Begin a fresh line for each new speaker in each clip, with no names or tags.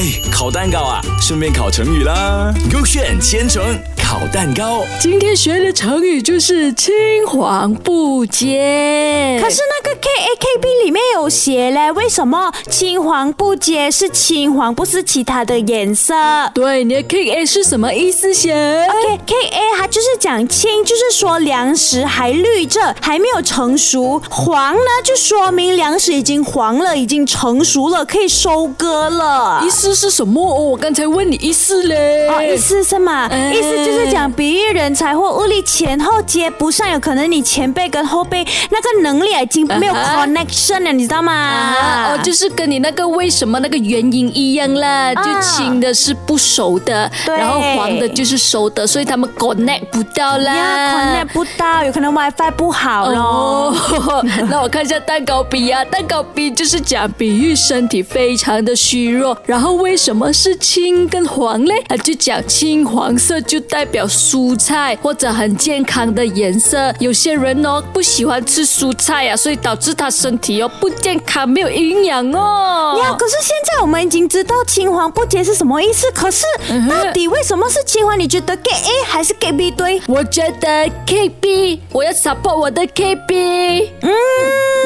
哎，烤蛋糕啊，顺便烤成语啦。勾选千层烤蛋糕，
今天学的成语就是青黄不接。
可是那个 K A K B 里面有写嘞，为什么青黄不接是青黄，不是其他的颜色
对，你的 K A 是什么意思先
？？K K A 它就是讲青，就是说粮食还绿着，还没有成熟；黄呢，就说明粮食已经黄了，已经成熟了，可以收割了
意。思是什么？哦，我刚才问你意思嘞。
哦，意思是嘛？
哎
意思就是讲比喻人才或物力前后接不上，有可能你前辈跟后辈那个能力已经没有 connection 了，你知道吗？
啊，哦，就是跟你那个为什么那个原因一样啦，就青的是不熟的，然后黄的就是熟的，所以他们 connect 不到啦。
呀，connect 不到，有可能 WiFi 不好咯。
哦，那我看一下蛋糕比啊，蛋糕比就是讲比喻身体非常的虚弱，然后为什么是青跟黄嘞？啊，就讲青黄色就代表蔬菜或者很健康的颜色。有些人哦不喜欢吃蔬菜啊，所以导致他身体又不健康，没有营养哦。
呀，可是现在我们已经知道青黄不接是什么意思，可是
嗯
到底为什么是青黄？你觉得 get A 还是 get B 对？
我觉得 KB，我要 support 我的 KB。嗯，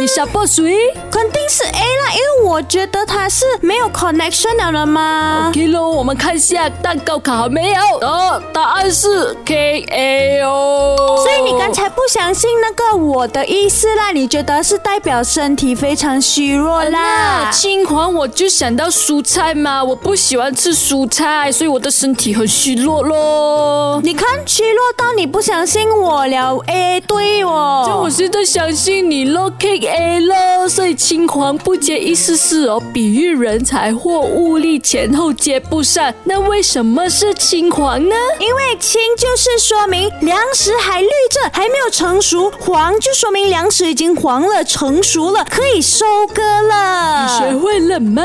你 support 谁？
肯定是 A 啦，因为我觉得它是没有 connection 了的嘛。
OK 喽，我们看一下蛋糕卡好没有？哦，答案是 K A 哦。
所以你刚才不相信那个我的意思啦？你觉得是代表身体非常虚弱
那
啦？
青黄我就想到蔬菜嘛，我不喜欢吃蔬菜，所以我的身体很虚弱咯。
你看虚弱到你不相信我了，A 对哦，就。
我现在相信你咯，K A 咯，所以青黄不接意思是哦，比喻人才或物力前后接不上。那为什么是青黄呢？
因为青就是说明粮食还绿着，还没有成熟；黄就说明粮食已经黄了，成熟了，可以收割了。
你学会了吗？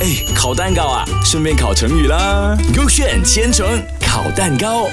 哎，烤蛋糕啊，顺便烤成语啦。勾选千层烤蛋糕。